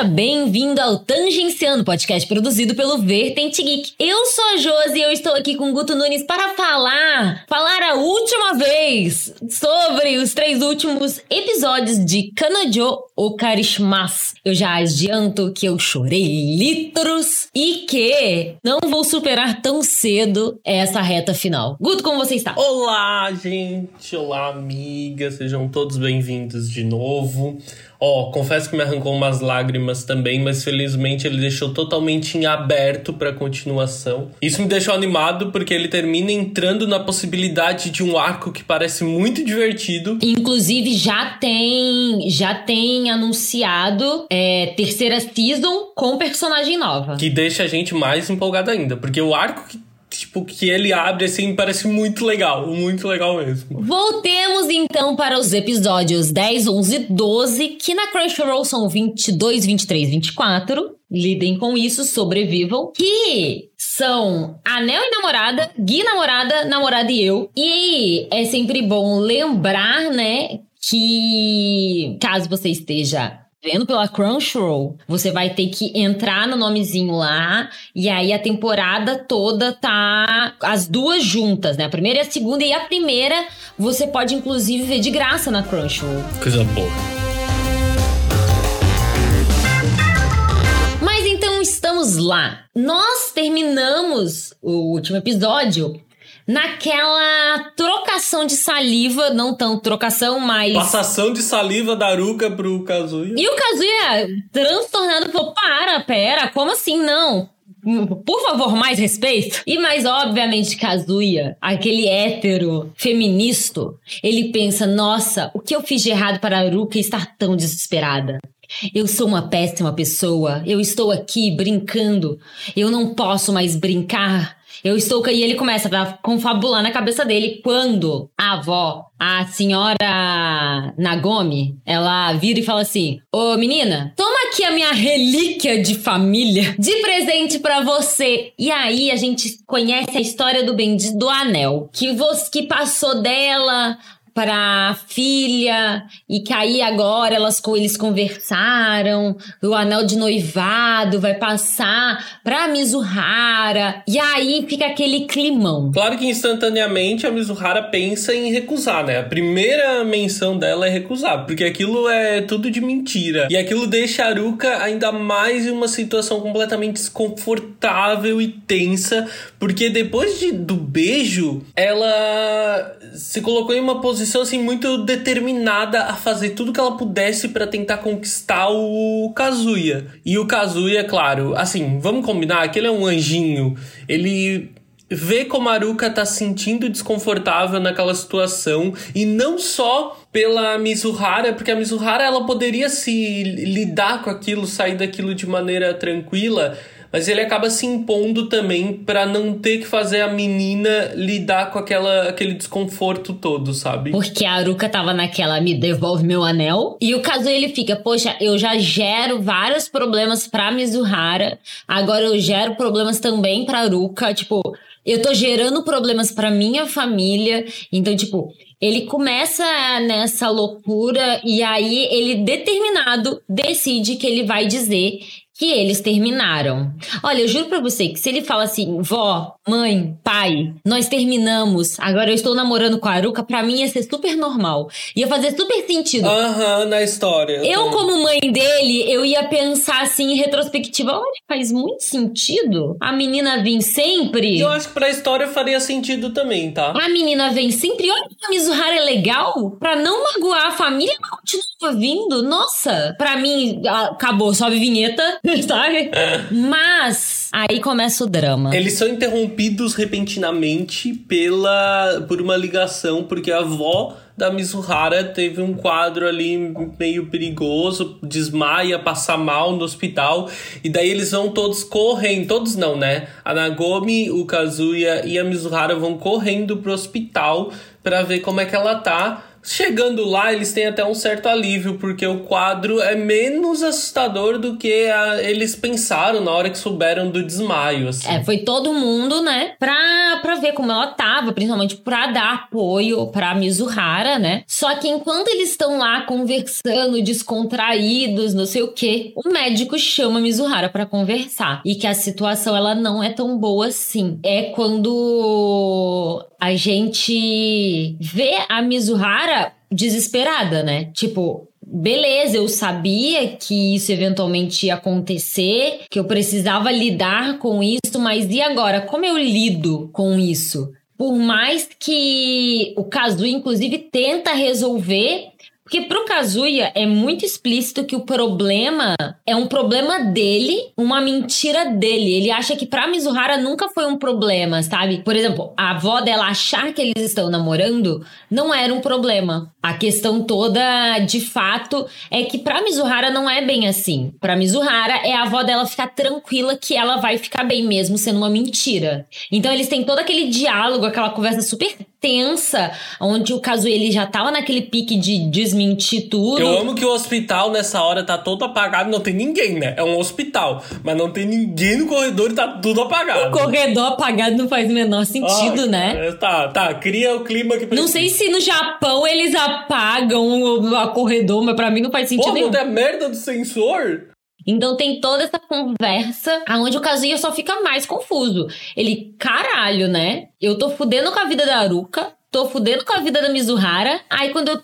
Seja bem-vindo ao Tangenciando, podcast produzido pelo Vertente Geek. Eu sou a Josi e eu estou aqui com o Guto Nunes para falar, falar a última vez sobre os três últimos episódios de Kanojo Okarishmas. Eu já adianto que eu chorei litros e que não vou superar tão cedo essa reta final. Guto, como você está? Olá, gente! Olá, amiga! Sejam todos bem-vindos de novo. Ó, oh, confesso que me arrancou umas lágrimas também, mas felizmente ele deixou totalmente em aberto para continuação. Isso me deixou animado porque ele termina entrando na possibilidade de um arco que parece muito divertido. Inclusive já tem já tem anunciado é, terceira season com personagem nova. Que deixa a gente mais empolgado ainda, porque o arco que tipo, que ele abre assim, parece muito legal, muito legal mesmo. Voltemos então para os episódios 10, 11 e 12, que na Crunchyroll são 22, 23, 24. Lidem com isso, sobrevivam. Que são Anel e Namorada, Gui Namorada, Namorada e eu. E é sempre bom lembrar, né, que caso você esteja vendo pela Crunchyroll, você vai ter que entrar no nomezinho lá e aí a temporada toda tá as duas juntas, né? A primeira e a segunda e a primeira você pode inclusive ver de graça na Crunchyroll. Coisa boa. Mas então estamos lá. Nós terminamos o último episódio naquela trocação de saliva, não tão trocação, mas. Passação de saliva da Aruka pro Kazuya. E o Kazuya transtornado falou: para, pera, como assim não? Por favor, mais respeito. E mais, obviamente, Kazuya, aquele hétero feminista, ele pensa: nossa, o que eu fiz de errado para a Aruka estar tão desesperada? Eu sou uma péssima pessoa. Eu estou aqui brincando. Eu não posso mais brincar eu estou. E ele começa a confabular na cabeça dele quando a avó, a senhora Nagomi, ela vira e fala assim: Ô menina, toma aqui a minha relíquia de família de presente para você. E aí a gente conhece a história do bendito do anel. Que, você, que passou dela para a filha e que aí agora elas eles conversaram, o anel de noivado vai passar para Mizuhara e aí fica aquele climão. Claro que instantaneamente a Mizuhara pensa em recusar, né? A primeira menção dela é recusar, porque aquilo é tudo de mentira. E aquilo deixa a Aruka ainda mais em uma situação completamente desconfortável e tensa, porque depois de, do beijo, ela se colocou em uma posição assim muito determinada a fazer tudo que ela pudesse para tentar conquistar o Kazuya. E o Kazuya, claro, assim, vamos combinar que ele é um anjinho. Ele vê como a Aruka tá se sentindo desconfortável naquela situação e não só pela Mizuhara, porque a Mizuhara ela poderia se lidar com aquilo, sair daquilo de maneira tranquila, mas ele acaba se impondo também para não ter que fazer a menina lidar com aquela, aquele desconforto todo, sabe? Porque a Aruka tava naquela me devolve meu anel. E o caso ele fica, poxa, eu já gero vários problemas pra Mizuhara, agora eu gero problemas também pra Aruka, tipo, eu tô gerando problemas para minha família, então tipo, ele começa nessa loucura e aí ele determinado decide que ele vai dizer que eles terminaram. Olha, eu juro pra você que se ele fala assim, vó, mãe, pai, nós terminamos, agora eu estou namorando com a Aruka, pra mim ia ser super normal. Ia fazer super sentido. Aham, uhum, na história. Eu, como mãe dele, eu ia pensar assim, em retrospectiva, olha, faz muito sentido a menina vir sempre. Eu acho que pra história faria sentido também, tá? A menina vem sempre, olha que a Mizuhara é legal, pra não magoar a família, continua vindo. Nossa, pra mim, acabou, sobe vinheta. sabe? Mas aí começa o drama. Eles são interrompidos repentinamente pela por uma ligação, porque a avó da Mizuhara teve um quadro ali meio perigoso, desmaia, passa mal no hospital, e daí eles vão todos correndo, todos não, né? A Nagomi, o Kazuya e a Mizuhara vão correndo pro hospital para ver como é que ela tá, Chegando lá, eles têm até um certo alívio, porque o quadro é menos assustador do que a, eles pensaram na hora que souberam do desmaio. Assim. É, foi todo mundo, né, pra, pra ver como ela tava, principalmente pra dar apoio pra Mizuhara, né? Só que enquanto eles estão lá conversando, descontraídos, não sei o que, o médico chama a Mizuhara pra conversar. E que a situação ela não é tão boa assim. É quando a gente vê a Mizuhara desesperada, né? Tipo, beleza, eu sabia que isso eventualmente ia acontecer, que eu precisava lidar com isso, mas e agora? Como eu lido com isso? Por mais que o Kazuya, inclusive, tenta resolver, porque pro Kazuya é muito explícito que o problema é um problema dele, uma mentira dele. Ele acha que pra Mizuhara nunca foi um problema, sabe? Por exemplo, a avó dela achar que eles estão namorando não era um problema. A questão toda, de fato, é que pra Mizuhara não é bem assim. Pra Mizuhara é a avó dela ficar tranquila que ela vai ficar bem mesmo sendo uma mentira. Então eles têm todo aquele diálogo, aquela conversa super tensa, onde o Kazuya ele já tava naquele pique de desmentir tudo. Eu amo que o hospital nessa hora tá todo apagado, não tem ninguém, né? É um hospital, mas não tem ninguém no corredor e tá tudo apagado. O corredor apagado não faz o menor sentido, Ai, né? cara, Tá, tá, cria o clima que Não sei se no Japão eles apagam o corredor, mas pra mim não faz sentido Pô, nenhum. a merda do sensor? Então tem toda essa conversa aonde o Kazuya só fica mais confuso. Ele, caralho, né? Eu tô fudendo com a vida da Aruka, tô fudendo com a vida da Mizuhara. Aí quando eu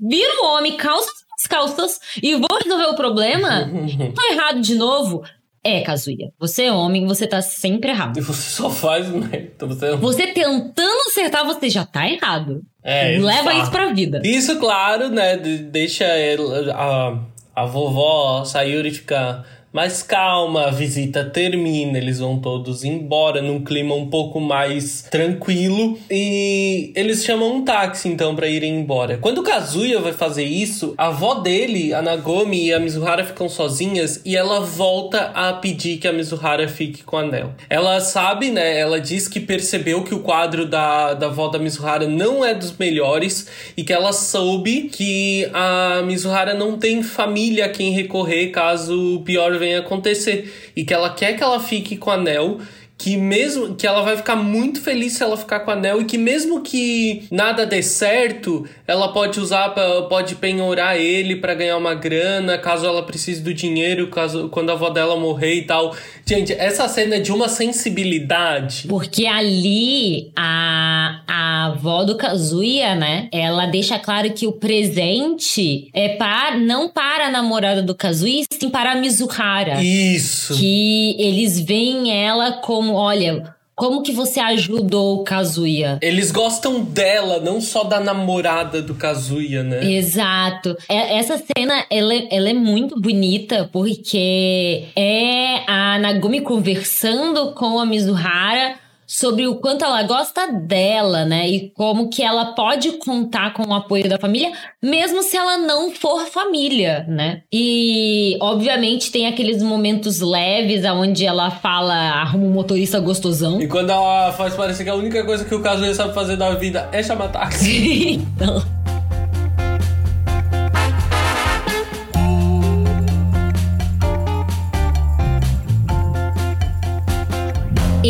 viro homem, calço as calças e vou resolver o problema, tô errado de novo. É, Kazuya, você é homem, você tá sempre errado. E você só faz merda. Você... Você tentando acertar, você já tá errado. É, Leva exato. isso pra vida. Isso, claro, né? de- Deixa ela- a, a vovó Sayuri ficar mais calma, a visita termina, eles vão todos embora num clima um pouco mais tranquilo e eles chamam um táxi então pra irem embora. Quando Kazuya vai fazer isso, a avó dele, a Nagomi e a Mizuhara ficam sozinhas e ela volta a pedir que a Mizuhara fique com o anel. Ela sabe, né? Ela diz que percebeu que o quadro da, da avó da Mizuhara não é dos melhores e que ela soube que a Mizuhara não tem família a quem recorrer caso o pior venha acontecer. E que ela quer que ela fique com o anel que mesmo que ela vai ficar muito feliz se ela ficar com o anel e que mesmo que nada dê certo, ela pode usar pra- pode penhorar ele pra ganhar uma grana, caso ela precise do dinheiro, caso quando a avó dela morrer e tal. Gente, essa cena é de uma sensibilidade. Porque ali a, a avó do Kazuya, né? Ela deixa claro que o presente é para não para a namorada do Kazuya, sim para a Mizuhara. Isso. Que eles veem ela como, olha, como que você ajudou o Kazuya? Eles gostam dela, não só da namorada do Kazuya, né? Exato. É- essa cena, ela, é- ela é muito bonita porque é a Nagumi conversando com a Mizuhara sobre o quanto ela gosta dela, né? E como que ela pode contar com o apoio da família, mesmo se ela não for família, né? E, obviamente, tem aqueles momentos leves onde ela fala, arruma um motorista gostosão. E quando ela faz parecer que a única coisa que o Kazuya sabe fazer da vida é chamar táxi. então...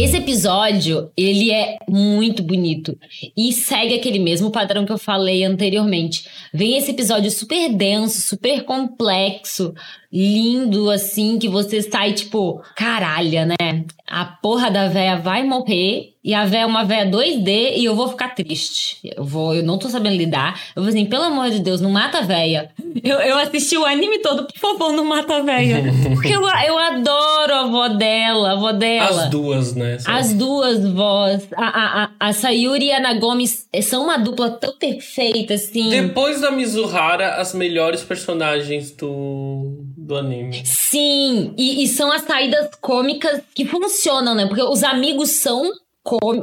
Esse episódio, ele é muito bonito e segue aquele mesmo padrão que eu falei anteriormente. Vem esse episódio super denso, super complexo, lindo, assim, que você sai tipo, caralho, né? A porra da véia vai morrer e a véia é uma véia 2D e eu vou ficar triste. Eu vou, eu não tô sabendo lidar. Eu vou assim, pelo amor de Deus, não mata a véia. Eu, eu assisti o anime todo, por favor, não mata a véia. Porque eu, eu adoro a avó dela, a avó dela. As duas, né? As duas vós, a, a, a, a Sayuri e a Nagomi são uma dupla tão perfeita, assim. Depois da Mizuhara, as melhores personagens do, do anime. Sim, e, e são as saídas cômicas que funcionam, né? Porque os amigos são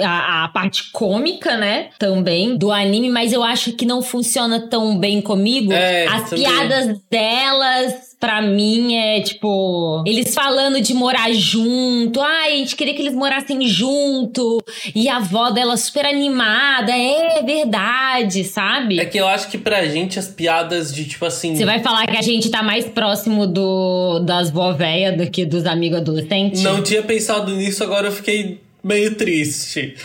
a, a, parte cômica, né? Também do anime, mas eu acho que não funciona tão bem comigo. É, As também. piadas delas pra mim é tipo. Eles falando de morar junto. Ai, a gente queria que eles morassem junto. E a avó dela super animada. É verdade, sabe? É que eu acho que pra gente as piadas de tipo assim. Você vai falar que a gente tá mais próximo do das vó véia do que dos amigos adolescentes? Não tinha pensado nisso, agora eu fiquei meio triste.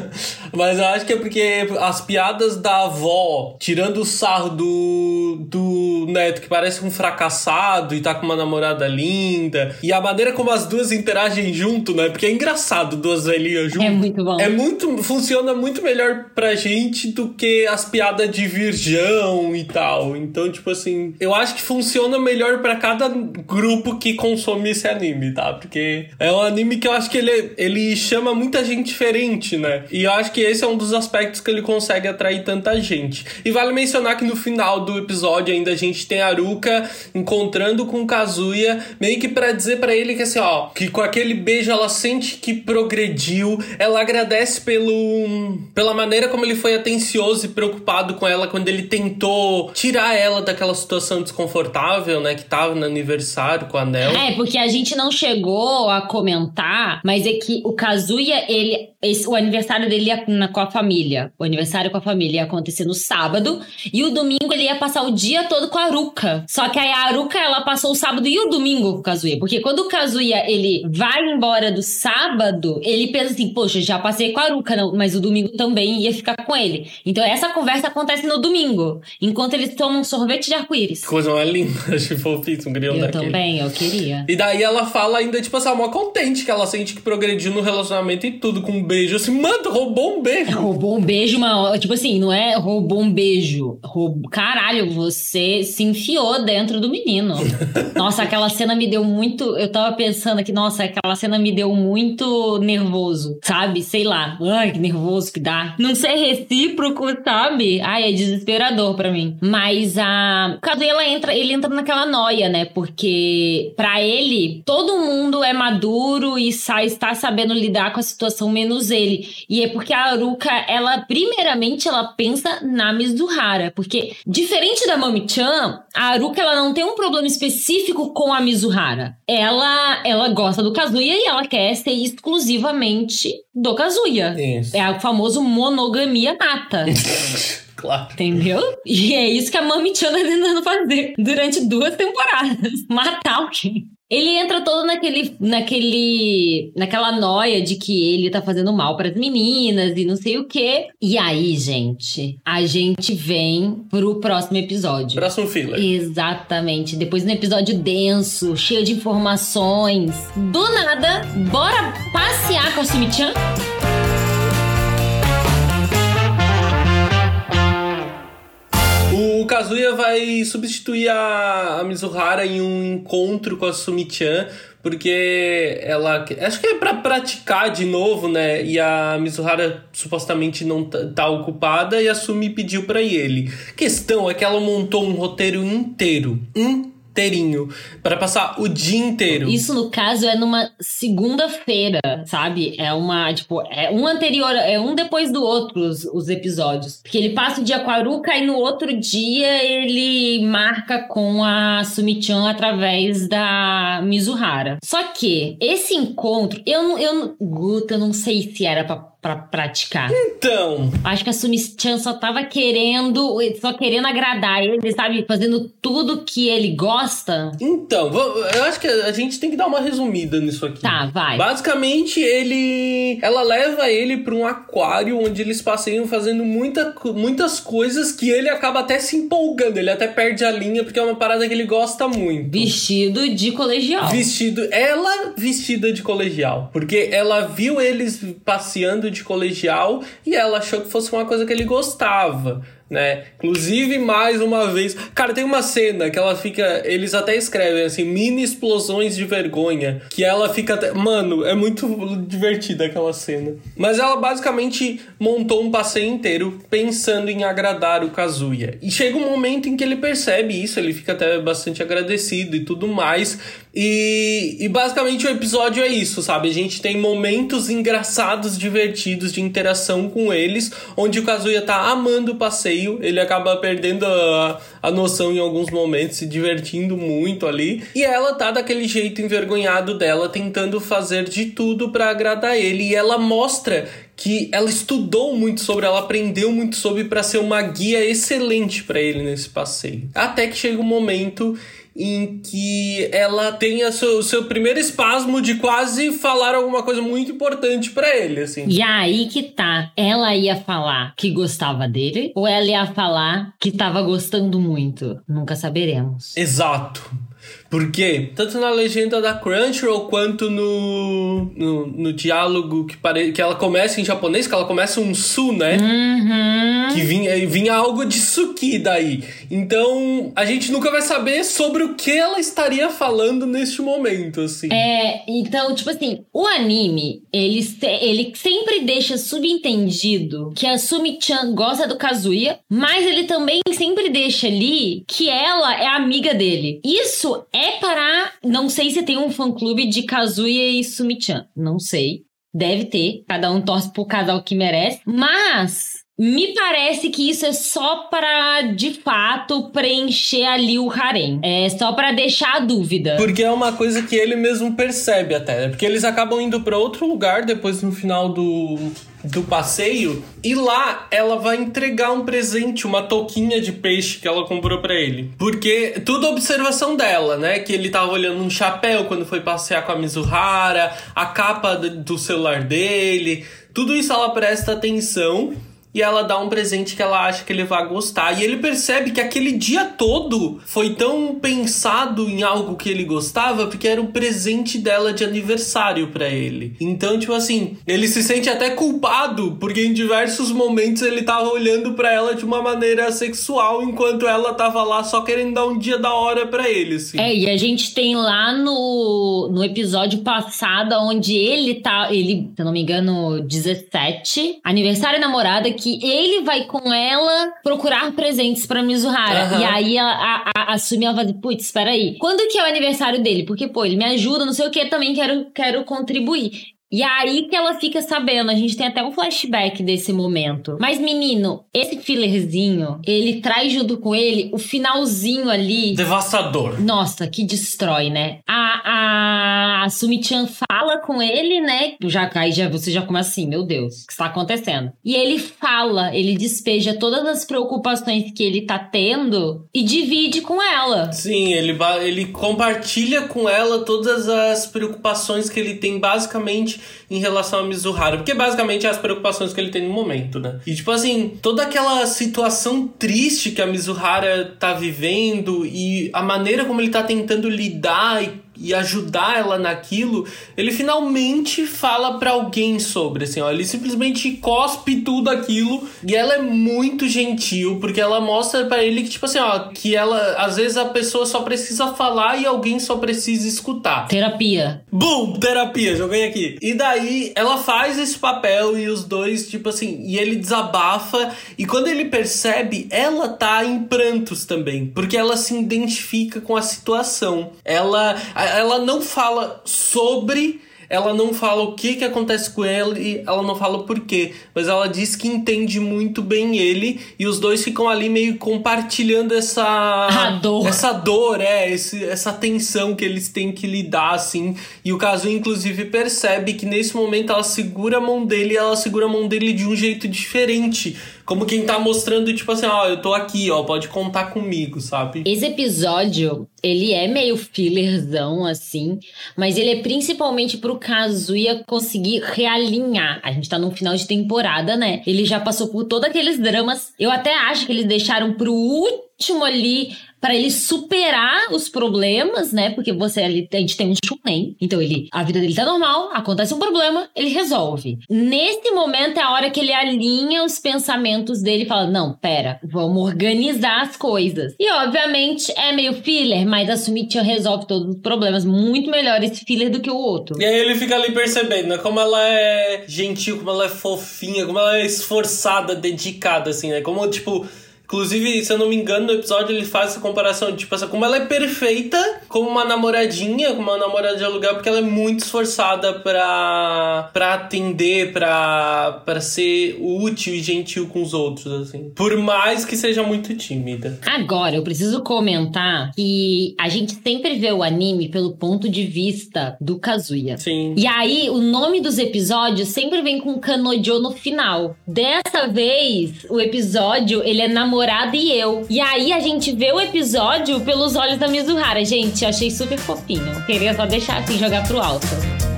Mas eu acho que é porque as piadas da avó, tirando o sarro do, do neto, que parece um fracassado e tá com uma namorada linda, e a maneira como as duas interagem junto, né? Porque é engraçado duas velhinhas juntas. É muito bom. É muito. Funciona muito melhor pra gente do que as piadas de virgão e tal. Então, tipo assim, eu acho que funciona melhor para cada grupo que consome esse anime, tá? Porque é um anime que eu acho que ele, ele chama muita gente diferente, né? E eu acho que esse é um dos aspectos que ele consegue atrair tanta gente. E vale mencionar que no final do episódio ainda a gente tem Aruka encontrando com Kazuya, meio que para dizer para ele que assim, ó, que com aquele beijo ela sente que progrediu, ela agradece pelo pela maneira como ele foi atencioso e preocupado com ela quando ele tentou tirar ela daquela situação desconfortável, né, que tava no aniversário com a Nel. É, porque a gente não chegou a comentar, mas é que o Kazuya Kazuya, ele, esse, o aniversário dele ia na, com a família. O aniversário com a família ia acontecer no sábado. E o domingo ele ia passar o dia todo com a Aruka. Só que aí a Aruka, ela passou o sábado e o domingo com o Kazuya. Porque quando o Kazuya, ele vai embora do sábado, ele pensa assim, poxa, já passei com a Aruka, não, mas o domingo também ia ficar com ele. Então essa conversa acontece no domingo. Enquanto eles tomam um sorvete de arco-íris. Coisa mais linda. Achei fofíssimo, um grilo Eu daquele. também, eu queria. E daí ela fala ainda, tipo assim, uma contente que ela sente que progrediu no relacionamento e tudo com um beijo. Assim, mano, roubou um beijo. Roubou um beijo, uma, tipo assim, não é roubou um beijo. Roubou, caralho, você se enfiou dentro do menino. nossa, aquela cena me deu muito. Eu tava pensando que, nossa, aquela cena me deu muito nervoso, sabe? Sei lá. Ai, que nervoso que dá. Não ser recíproco, sabe? Ai, é desesperador para mim. Mas a. Cadê ela entra, ele entra naquela noia, né? Porque para ele, todo mundo é maduro e sai, está sabendo lidar com a situação menos ele. E é porque a Aruka, ela, primeiramente, ela pensa na Mizuhara. Porque, diferente da Mami-chan, a Aruka, ela não tem um problema específico com a Mizuhara. Ela, ela gosta do Kazuya e ela quer ser exclusivamente do Kazuya. Isso. É o famoso monogamia mata. Claro. Entendeu? E é isso que a Mami Chan tá tentando fazer durante duas temporadas. Matar alguém. Ele entra todo naquele, naquele, naquela noia de que ele tá fazendo mal para as meninas e não sei o quê. E aí, gente, a gente vem pro próximo episódio. Próximo filler. Exatamente. Depois de um episódio denso, cheio de informações. Do nada, bora passear com a Sumi-chan? O Kazuya vai substituir a, a Mizuhara em um encontro com a Sumi-chan, porque ela. Acho que é para praticar de novo, né? E a Mizuhara supostamente não tá, tá ocupada e a Sumi pediu para ele. Questão é que ela montou um roteiro inteiro. Um inteirinho para passar o dia inteiro. Isso no caso é numa segunda-feira, sabe? É uma, tipo, é um anterior, é um depois do outro os, os episódios. Porque ele passa o dia com a Aruka e no outro dia ele marca com a Sumi-chan através da Mizuhara. Só que esse encontro, eu eu Guta, não sei se era pra para praticar. Então. Acho que a Sumi-chan só tava querendo, só querendo agradar ele, sabe? Fazendo tudo que ele gosta. Então, eu acho que a gente tem que dar uma resumida nisso aqui. Tá, vai. Basicamente, ele. Ela leva ele pra um aquário onde eles passeiam fazendo muita, muitas coisas que ele acaba até se empolgando. Ele até perde a linha porque é uma parada que ele gosta muito. Vestido de colegial. Vestido. Ela vestida de colegial. Porque ela viu eles passeando de colegial e ela achou que fosse uma coisa que ele gostava né? Inclusive, mais uma vez. Cara, tem uma cena que ela fica. Eles até escrevem assim, mini explosões de vergonha. Que ela fica até. Mano, é muito divertida aquela cena. Mas ela basicamente montou um passeio inteiro pensando em agradar o Kazuya. E chega um momento em que ele percebe isso, ele fica até bastante agradecido e tudo mais. E, e, basicamente o episódio é isso, sabe? A gente tem momentos engraçados, divertidos de interação com eles, onde o Kazuya tá amando o passeio, ele acaba perdendo a, a noção em alguns momentos, se divertindo muito ali, e ela tá daquele jeito envergonhado dela, tentando fazer de tudo para agradar ele, e ela mostra que ela estudou muito sobre, ela aprendeu muito sobre para ser uma guia excelente para ele nesse passeio. Até que chega um momento em que ela tem o seu, seu primeiro espasmo de quase falar alguma coisa muito importante para ele, assim. E aí que tá, ela ia falar que gostava dele ou ela ia falar que tava gostando muito? Nunca saberemos. Exato. Porque, tanto na legenda da Crunchyroll quanto no, no, no diálogo que, pare... que ela começa em japonês, que ela começa um su, né? Uhum. Que vinha, vinha algo de suki daí. Então, a gente nunca vai saber sobre o que ela estaria falando neste momento, assim. É, então, tipo assim, o anime, ele, ele sempre deixa subentendido que a Sumi-chan gosta do Kazuya, mas ele também sempre deixa ali que ela é amiga dele. Isso é é para. Não sei se tem um fã-clube de Kazuya e Sumi-chan. Não sei. Deve ter. Cada um torce pro casal que merece. Mas. Me parece que isso é só para, de fato, preencher ali o harem. É só para deixar a dúvida. Porque é uma coisa que ele mesmo percebe até, né? Porque eles acabam indo para outro lugar depois no final do, do passeio e lá ela vai entregar um presente, uma touquinha de peixe que ela comprou para ele. Porque tudo observação dela, né? Que ele tava olhando um chapéu quando foi passear com a Mizuhara, a capa do celular dele, tudo isso ela presta atenção e ela dá um presente que ela acha que ele vai gostar. E ele percebe que aquele dia todo foi tão pensado em algo que ele gostava porque era um presente dela de aniversário para ele. Então, tipo assim, ele se sente até culpado porque em diversos momentos ele tava olhando para ela de uma maneira sexual enquanto ela tava lá só querendo dar um dia da hora para ele, assim. É, e a gente tem lá no, no episódio passado onde ele tá, ele, se eu não me engano, 17, aniversário namorada que ele vai com ela procurar presentes pra Mizuhara. Uhum. E aí a, a, a, a Sumi ela fala, putz, espera aí. Quando que é o aniversário dele? Porque, pô, ele me ajuda, não sei o que, também quero, quero contribuir. E aí que ela fica sabendo, a gente tem até um flashback desse momento. Mas, menino, esse fillerzinho, ele traz junto com ele o finalzinho ali. Devastador. Nossa, que destrói, né? A, a, a Sumi-chan fala com ele, né? Já cai, já, você já começa assim, meu Deus, o que está acontecendo? E ele fala, ele despeja todas as preocupações que ele tá tendo e divide com ela. Sim, ele, ele compartilha com ela todas as preocupações que ele tem basicamente em relação a Mizuhara. Porque basicamente é as preocupações que ele tem no momento, né? E tipo assim, toda aquela situação triste que a Mizuhara tá vivendo e a maneira como ele tá tentando lidar e e ajudar ela naquilo, ele finalmente fala para alguém sobre, assim, ó, ele simplesmente cospe tudo aquilo e ela é muito gentil, porque ela mostra para ele que tipo assim, ó, que ela às vezes a pessoa só precisa falar e alguém só precisa escutar. Terapia. Boom, terapia, joguei aqui. E daí ela faz esse papel e os dois, tipo assim, e ele desabafa e quando ele percebe, ela tá em prantos também, porque ela se identifica com a situação. Ela ela não fala sobre ela não fala o que que acontece com ele, ela não fala o porquê, mas ela diz que entende muito bem ele e os dois ficam ali meio compartilhando essa a dor. essa dor, é, esse, essa tensão que eles têm que lidar assim. E o caso inclusive percebe que nesse momento ela segura a mão dele e ela segura a mão dele de um jeito diferente como quem tá mostrando, tipo assim, ó, eu tô aqui, ó, pode contar comigo, sabe? Esse episódio, ele é meio fillerzão, assim, mas ele é principalmente pro Kazuya conseguir realinhar. A gente tá no final de temporada, né? Ele já passou por todos aqueles dramas. Eu até acho que eles deixaram pro último ali para ele superar os problemas, né? Porque você ali a gente tem um shunen, então ele a vida dele tá normal, acontece um problema, ele resolve. Nesse momento é a hora que ele alinha os pensamentos dele e fala: "Não, pera, vamos organizar as coisas". E obviamente é meio filler, mas a Sumitia resolve todos os problemas muito melhor esse filler do que o outro. E aí ele fica ali percebendo né, como ela é gentil, como ela é fofinha, como ela é esforçada, dedicada assim, né? Como tipo Inclusive, se eu não me engano, no episódio ele faz essa comparação, tipo assim, como ela é perfeita como uma namoradinha, como uma namorada de aluguel, porque ela é muito esforçada pra, pra atender, pra, pra ser útil e gentil com os outros, assim. Por mais que seja muito tímida. Agora, eu preciso comentar que a gente sempre vê o anime pelo ponto de vista do Kazuya. Sim. E aí, o nome dos episódios sempre vem com Kanojo no final. Dessa vez, o episódio, ele é namorado e eu. E aí, a gente vê o episódio pelos olhos da Mizuhara. Gente, achei super fofinho. Queria só deixar assim, jogar pro alto.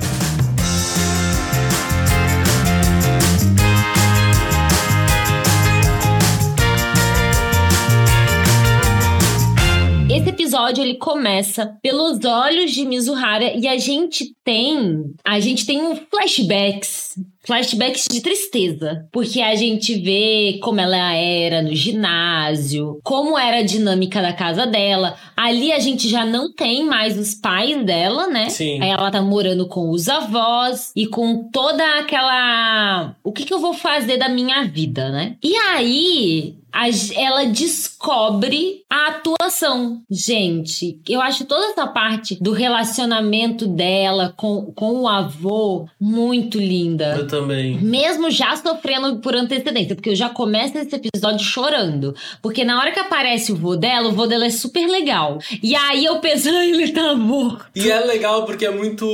Episódio ele começa pelos olhos de Mizuhara e a gente tem, a gente tem um flashbacks flashbacks de tristeza, porque a gente vê como ela era no ginásio, como era a dinâmica da casa dela. Ali a gente já não tem mais os pais dela, né? Sim. Aí ela tá morando com os avós e com toda aquela o que que eu vou fazer da minha vida, né? E aí ela descobre a atuação. Gente, eu acho toda essa parte do relacionamento dela com, com o avô muito linda. Eu também. Mesmo já sofrendo por antecedência, porque eu já começo esse episódio chorando. Porque na hora que aparece o vô dela, o vô dela é super legal. E aí eu penso, ah, ele tá morto. E é legal porque é muito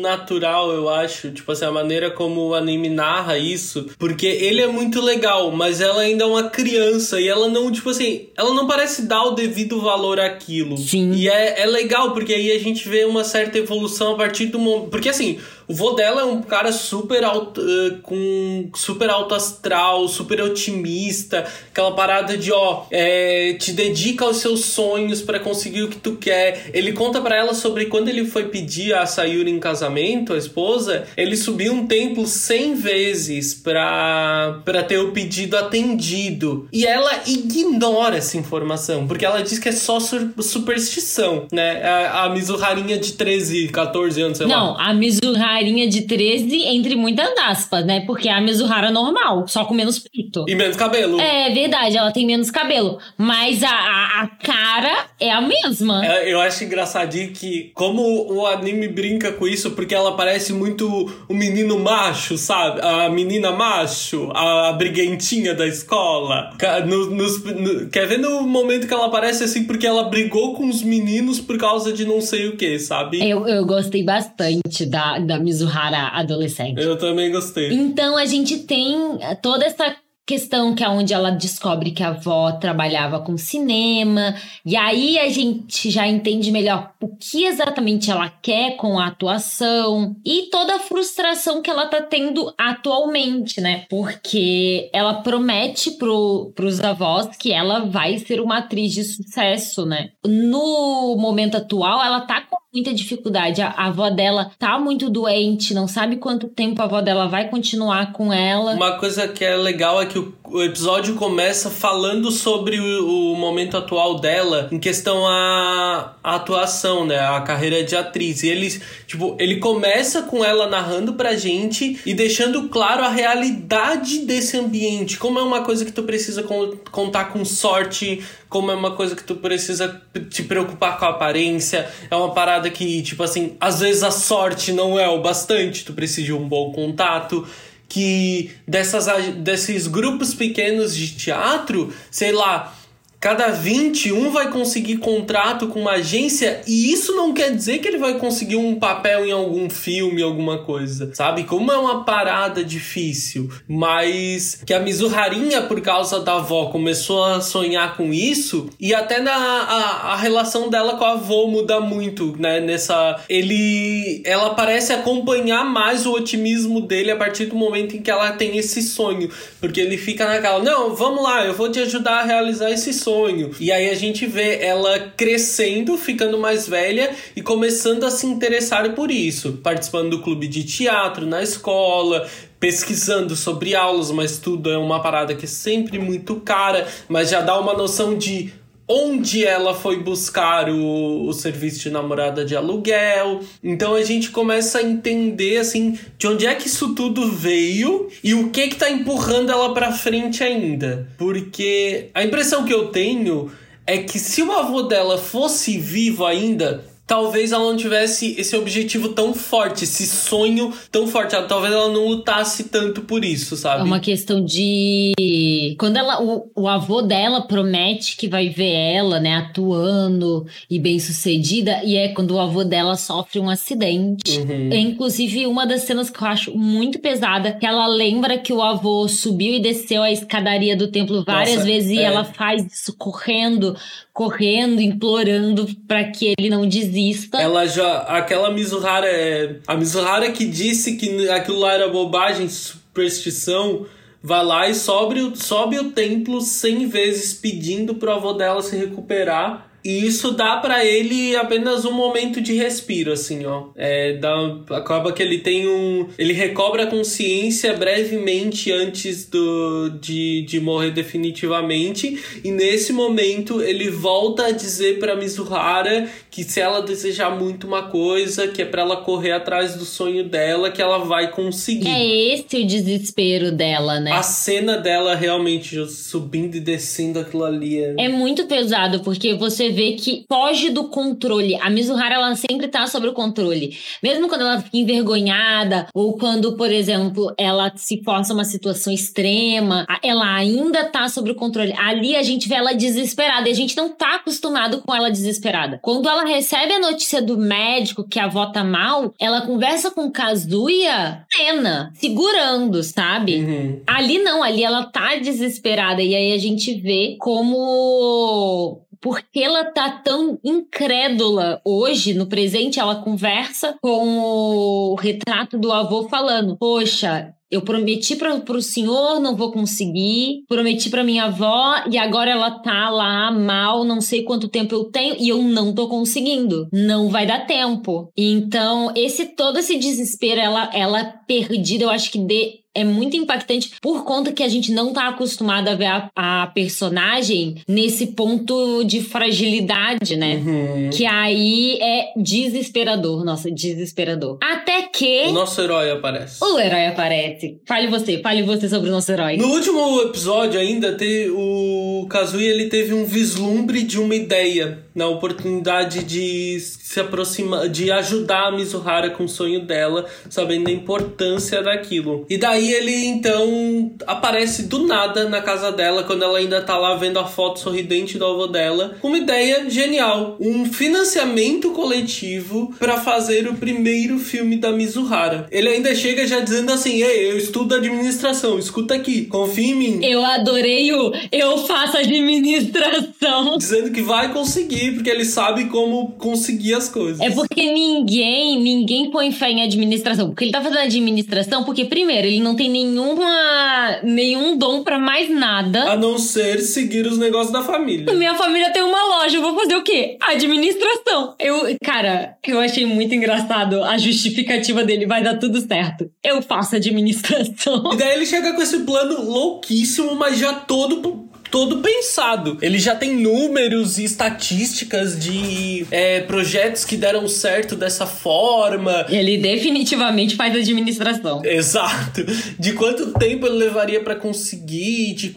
natural, eu acho. Tipo assim, a maneira como o anime narra isso. Porque ele é muito legal, mas ela ainda é uma criança e ela não, tipo assim, ela não parece dar o devido valor àquilo. Sim. E é, é legal, porque aí a gente vê uma certa evolução a partir do momento. Porque assim, o vô dela é um cara super alto, uh, com super alto astral, super otimista, aquela parada de ó, é, te dedica aos seus sonhos para conseguir o que tu quer. Ele conta para ela sobre quando ele foi pedir a Sayuri em casamento, a esposa, ele subiu um templo 100 vezes pra, pra ter o pedido atendido. E ela ignora essa informação, porque ela diz que é só superstição, né? A, a Mizuharinha de 13, 14 anos, sei Não, lá. a Mizuharinha de 13, entre muitas aspas, né? Porque a Mizuhara normal, só com menos pito. E menos cabelo. É verdade, ela tem menos cabelo. Mas a, a, a cara é a mesma. É, Eu acho engraçadinho que, como o anime brinca com isso, porque ela parece muito o menino macho, sabe? A menina macho, a briguentinha da escola. No- nos- no- quer ver no momento que ela aparece assim, porque ela brigou com os meninos por causa de não sei o que, sabe? Eu, eu gostei bastante da, da Mizuhara adolescente. Eu também gostei. Então a gente tem eh, toda essa questão que é onde ela descobre que a avó trabalhava com cinema, e aí a gente já entende melhor o que exatamente ela quer com a atuação e toda a frustração que ela tá tendo atualmente, né? Porque ela promete pro, pros avós que ela vai ser uma atriz de sucesso, né? No momento atual, ela tá com muita dificuldade. A, a avó dela tá muito doente, não sabe quanto tempo a avó dela vai continuar com ela. Uma coisa que é legal é que o, o episódio começa falando sobre o, o momento atual dela em questão à, atuação, né? A carreira de atriz. E eles, tipo, ele começa com ela narrando pra gente e deixando claro a realidade desse ambiente. Como é uma coisa que tu precisa con- contar com sorte, como é uma coisa que tu precisa te preocupar com a aparência. É uma parada que, tipo assim, às vezes a sorte não é o bastante, tu precisa de um bom contato que dessas, desses grupos pequenos de teatro, sei lá, cada 21 vai conseguir contrato com uma agência e isso não quer dizer que ele vai conseguir um papel em algum filme, alguma coisa, sabe? Como é uma parada difícil, mas que a Mizuharinha, por causa da avó, começou a sonhar com isso e até na a, a relação dela com a avó muda muito, né? Nessa ele ela parece acompanhar mais o otimismo dele a partir do momento em que ela tem esse sonho, porque ele fica naquela, não, vamos lá, eu vou te ajudar a realizar esse sonho. E aí a gente vê ela crescendo, ficando mais velha e começando a se interessar por isso, participando do clube de teatro na escola, pesquisando sobre aulas, mas tudo é uma parada que é sempre muito cara, mas já dá uma noção de onde ela foi buscar o, o serviço de namorada de aluguel. Então a gente começa a entender assim de onde é que isso tudo veio e o que que tá empurrando ela para frente ainda. Porque a impressão que eu tenho é que se o avô dela fosse vivo ainda, talvez ela não tivesse esse objetivo tão forte, esse sonho tão forte. Talvez ela não lutasse tanto por isso, sabe? É uma questão de. Quando ela, o, o avô dela promete que vai ver ela, né, atuando e bem sucedida, e é quando o avô dela sofre um acidente. Uhum. É inclusive uma das cenas que eu acho muito pesada, que ela lembra que o avô subiu e desceu a escadaria do templo várias Nossa, vezes é. e ela faz isso correndo, correndo, implorando para que ele não desista. Ela já. Aquela Mizuhara é. A Mizuhara que disse que aquilo lá era bobagem, superstição. Vai lá e sobe, sobe o templo 100 vezes pedindo pro avô dela se recuperar e isso dá para ele apenas um momento de respiro, assim, ó. É, dá, acaba que ele tem um. Ele recobra a consciência brevemente antes do, de, de morrer definitivamente. E nesse momento ele volta a dizer pra Mizuhara que se ela desejar muito uma coisa, que é para ela correr atrás do sonho dela, que ela vai conseguir. É esse o desespero dela, né? A cena dela realmente subindo e descendo aquilo ali. É, é muito pesado, porque você vê que foge do controle. A Mizuhara, ela sempre tá sobre o controle. Mesmo quando ela fica envergonhada, ou quando, por exemplo, ela se força uma situação extrema, ela ainda tá sobre o controle. Ali a gente vê ela desesperada e a gente não tá acostumado com ela desesperada. Quando ela recebe a notícia do médico que a avó tá mal, ela conversa com Kazuya plena, segurando, sabe? Uhum. Ali não, ali ela tá desesperada. E aí a gente vê como porque ela tá tão incrédula hoje, no presente, ela conversa com o retrato do avô falando: Poxa, eu prometi para o senhor, não vou conseguir. Prometi para minha avó e agora ela tá lá mal, não sei quanto tempo eu tenho e eu não tô conseguindo. Não vai dar tempo. Então, esse todo esse desespero, ela ela perdida, eu acho que de é muito impactante por conta que a gente não tá acostumado a ver a, a personagem nesse ponto de fragilidade, né? Uhum. Que aí é desesperador, nossa, desesperador. Até que. O nosso herói aparece. O herói aparece. Fale você, fale você sobre o nosso herói. No último episódio ainda, te, o Kazuya ele teve um vislumbre de uma ideia na oportunidade de se aproximar, de ajudar a Mizuhara com o sonho dela, sabendo da importância daquilo. E daí ele então aparece do nada na casa dela quando ela ainda tá lá vendo a foto sorridente do avô dela, com uma ideia genial, um financiamento coletivo para fazer o primeiro filme da Mizuhara. Ele ainda chega já dizendo assim: "Ei, eu estudo administração, escuta aqui, confia em mim". Eu adorei o eu faço administração. Dizendo que vai conseguir porque ele sabe como conseguir as coisas. É porque ninguém, ninguém põe fé em administração. Porque ele tá fazendo administração porque, primeiro, ele não tem nenhuma, nenhum dom para mais nada. A não ser seguir os negócios da família. Minha família tem uma loja, eu vou fazer o quê? Administração. Eu, cara, eu achei muito engraçado a justificativa dele. Vai dar tudo certo. Eu faço administração. E daí ele chega com esse plano louquíssimo, mas já todo todo pensado. Ele já tem números e estatísticas de é, projetos que deram certo dessa forma. Ele definitivamente faz administração. Exato. De quanto tempo ele levaria para conseguir? De,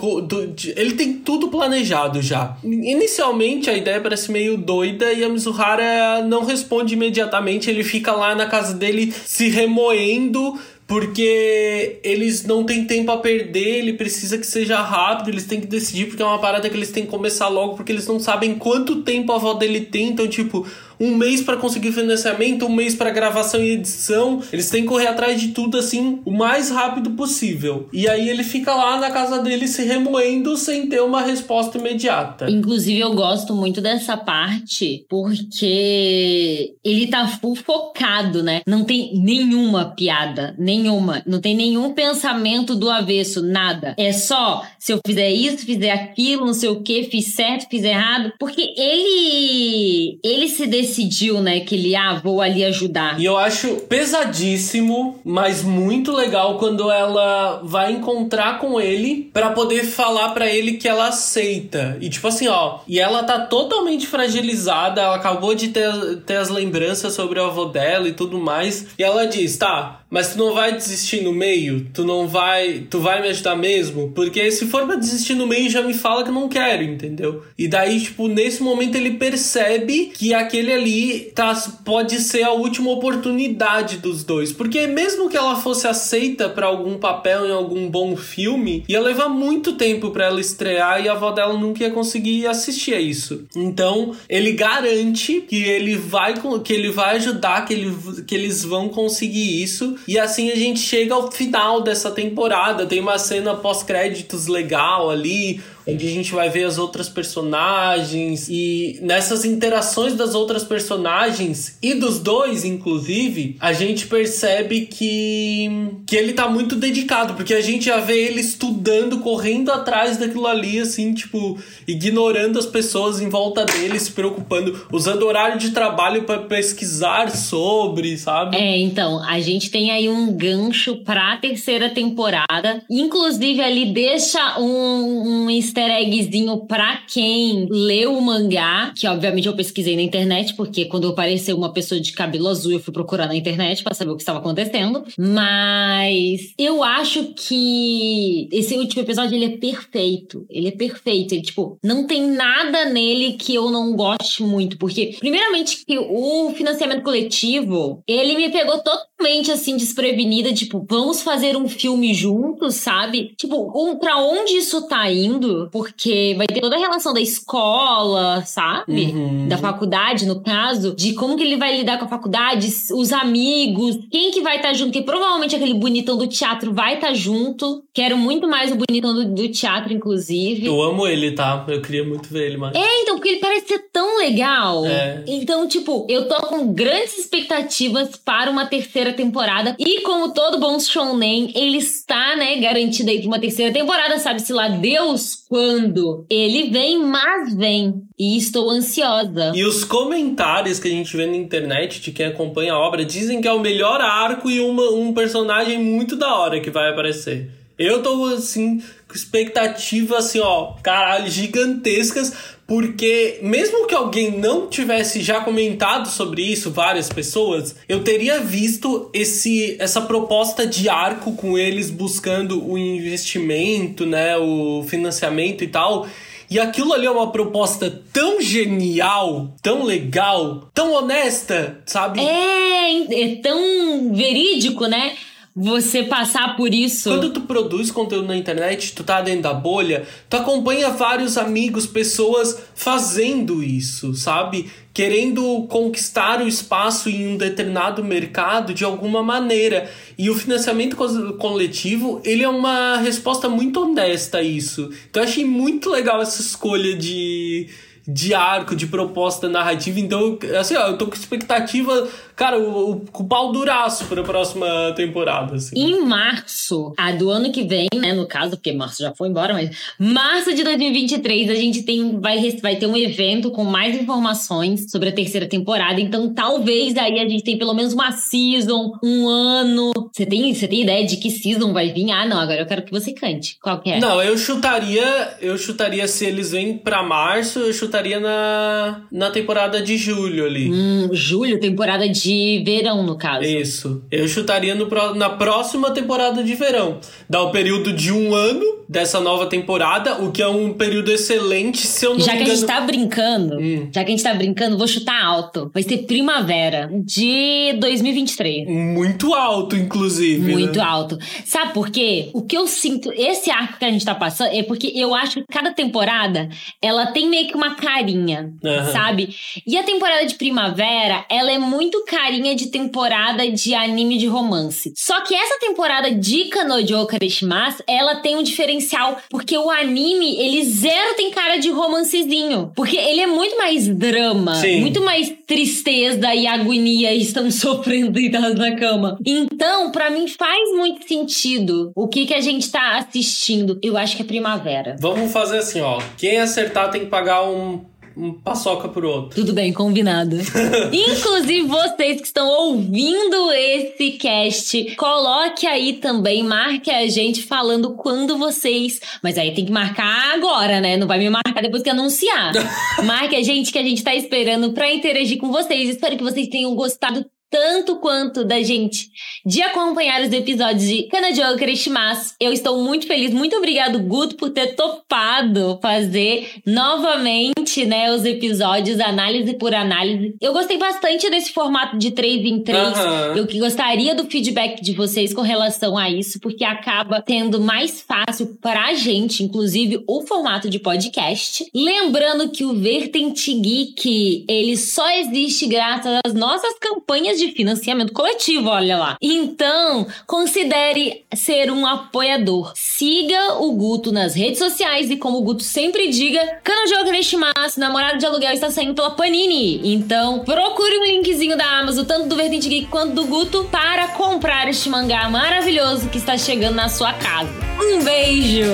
de, ele tem tudo planejado já. Inicialmente a ideia parece meio doida e a Mizuhara não responde imediatamente. Ele fica lá na casa dele se remoendo porque eles não têm tempo a perder, ele precisa que seja rápido, eles têm que decidir porque é uma parada que eles têm que começar logo, porque eles não sabem quanto tempo a avó dele tem, então tipo, um mês para conseguir financiamento, um mês para gravação e edição. Eles têm que correr atrás de tudo assim o mais rápido possível. E aí ele fica lá na casa dele se remoendo sem ter uma resposta imediata. Inclusive eu gosto muito dessa parte porque ele tá focado, né? Não tem nenhuma piada, nenhuma, não tem nenhum pensamento do avesso, nada. É só se eu fizer isso, fizer aquilo, não sei o que, fiz certo, fiz errado, porque ele ele se decide decidiu, né, que ele, ah, vou ali ajudar. E eu acho pesadíssimo, mas muito legal quando ela vai encontrar com ele para poder falar para ele que ela aceita. E tipo assim, ó, e ela tá totalmente fragilizada, ela acabou de ter, ter as lembranças sobre o avô dela e tudo mais. E ela diz: "Tá, mas tu não vai desistir no meio? Tu não vai, tu vai me ajudar mesmo? Porque se for para desistir no meio, já me fala que não quero, entendeu? E daí, tipo, nesse momento ele percebe que aquele ali tá, pode ser a última oportunidade dos dois. Porque mesmo que ela fosse aceita para algum papel em algum bom filme, ia levar muito tempo para ela estrear e a avó dela nunca ia conseguir assistir a isso. Então, ele garante que ele vai que ele vai ajudar, que, ele, que eles vão conseguir isso. E assim a gente chega ao final dessa temporada. Tem uma cena pós-créditos legal ali, onde a gente vai ver as outras personagens e nessas interações das outras personagens e dos dois, inclusive, a gente percebe que, que ele tá muito dedicado, porque a gente já vê ele estudando, correndo atrás daquilo ali, assim, tipo, ignorando as pessoas em volta dele, se preocupando, usando horário de trabalho para pesquisar sobre, sabe? É, então, a gente tem aí um gancho pra terceira temporada, inclusive ali deixa um, um eggzinho pra quem leu o mangá, que obviamente eu pesquisei na internet, porque quando apareceu uma pessoa de cabelo azul, eu fui procurar na internet para saber o que estava acontecendo. Mas eu acho que esse último episódio ele é perfeito. Ele é perfeito. Ele, tipo, não tem nada nele que eu não goste muito. Porque, primeiramente, que o financiamento coletivo, ele me pegou totalmente assim, desprevenida. Tipo, vamos fazer um filme juntos, sabe? Tipo, um, pra onde isso tá indo? Porque vai ter toda a relação da escola, sabe? Uhum. Da faculdade, no caso, de como que ele vai lidar com a faculdade, os amigos, quem que vai estar tá junto, que provavelmente aquele bonitão do teatro vai estar tá junto. Quero muito mais o bonitão do, do, teatro, inclusive. Eu amo ele, tá? Eu queria muito ver ele, mas. É, então, porque ele parece ser tão legal. É. Então, tipo, eu tô com grandes expectativas para uma terceira temporada. E como todo bom shounen, ele está, né, garantido aí pra uma terceira temporada, sabe-se lá Deus quando ele vem, mas vem. E estou ansiosa. E os comentários que a gente vê na internet de quem acompanha a obra dizem que é o melhor arco e uma, um personagem muito da hora que vai aparecer. Eu tô assim, com expectativa assim, ó, caralho, gigantescas, porque mesmo que alguém não tivesse já comentado sobre isso, várias pessoas, eu teria visto esse essa proposta de arco com eles buscando o investimento, né, o financiamento e tal. E aquilo ali é uma proposta tão genial, tão legal, tão honesta, sabe? É, é tão verídico, né? Você passar por isso. Quando tu produz conteúdo na internet, tu tá dentro da bolha, tu acompanha vários amigos, pessoas fazendo isso, sabe? Querendo conquistar o espaço em um determinado mercado de alguma maneira. E o financiamento coletivo, ele é uma resposta muito honesta a isso. Então eu achei muito legal essa escolha de de arco, de proposta narrativa. Então, assim, ó, eu tô com expectativa cara, o, o, o pau duraço pra próxima temporada. Assim. Em março, a do ano que vem, né? No caso, porque março já foi embora, mas março de 2023 a gente tem, vai, vai ter um evento com mais informações sobre a terceira temporada. Então, talvez aí a gente tenha pelo menos uma season, um ano. Você tem, você tem ideia de que season vai vir? Ah, não, agora eu quero que você cante. Qual que é? Não, eu chutaria, eu chutaria se eles vêm pra março, eu chutaria na, na temporada de julho ali. Hum, julho, temporada de verão, no caso. Isso. Eu chutaria no, na próxima temporada de verão. Dá o período de um ano dessa nova temporada, o que é um período excelente, se eu não Já me que engano... a gente tá brincando, hum. já que a gente tá brincando, vou chutar alto. Vai ser primavera de 2023. Muito alto, inclusive. Né? Muito né? alto. Sabe por quê? O que eu sinto, esse arco que a gente tá passando, é porque eu acho que cada temporada, ela tem meio que uma carinha, uhum. sabe? E a temporada de primavera, ela é muito carinha de temporada de anime de romance. Só que essa temporada de Kanojo Karishimasu, ela tem um diferencial, porque o anime, ele zero tem cara de romancezinho. Porque ele é muito mais drama, Sim. muito mais tristeza e agonia e estão sofrendo deitados na cama. Então, para mim faz muito sentido o que que a gente tá assistindo. Eu acho que é primavera. Vamos fazer assim, ó. Quem acertar tem que pagar um um paçoca pro outro. Tudo bem, combinado. Inclusive, vocês que estão ouvindo esse cast, coloque aí também, marque a gente falando quando vocês. Mas aí tem que marcar agora, né? Não vai me marcar depois que anunciar. marque a gente que a gente tá esperando pra interagir com vocês. Espero que vocês tenham gostado tanto quanto da gente de acompanhar os episódios de Kanajoker Shimasu. Eu estou muito feliz. Muito obrigado, Guto, por ter topado fazer novamente, né, os episódios análise por análise. Eu gostei bastante desse formato de 3 em 3. Uhum. Eu que gostaria do feedback de vocês com relação a isso, porque acaba tendo mais fácil pra gente, inclusive o formato de podcast. Lembrando que o Vertente Geek, ele só existe graças às nossas campanhas de financiamento coletivo, olha lá. Então, considere ser um apoiador. Siga o Guto nas redes sociais e como o Guto sempre diga, Canojogo Neshimasu, namorado de aluguel, está saindo pela Panini. Então, procure um linkzinho da Amazon, tanto do Vertente Geek quanto do Guto, para comprar este mangá maravilhoso que está chegando na sua casa. Um beijo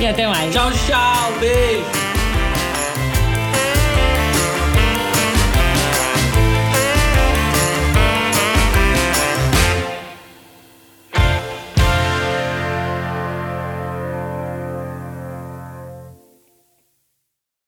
e até mais. Tchau, tchau, beijo.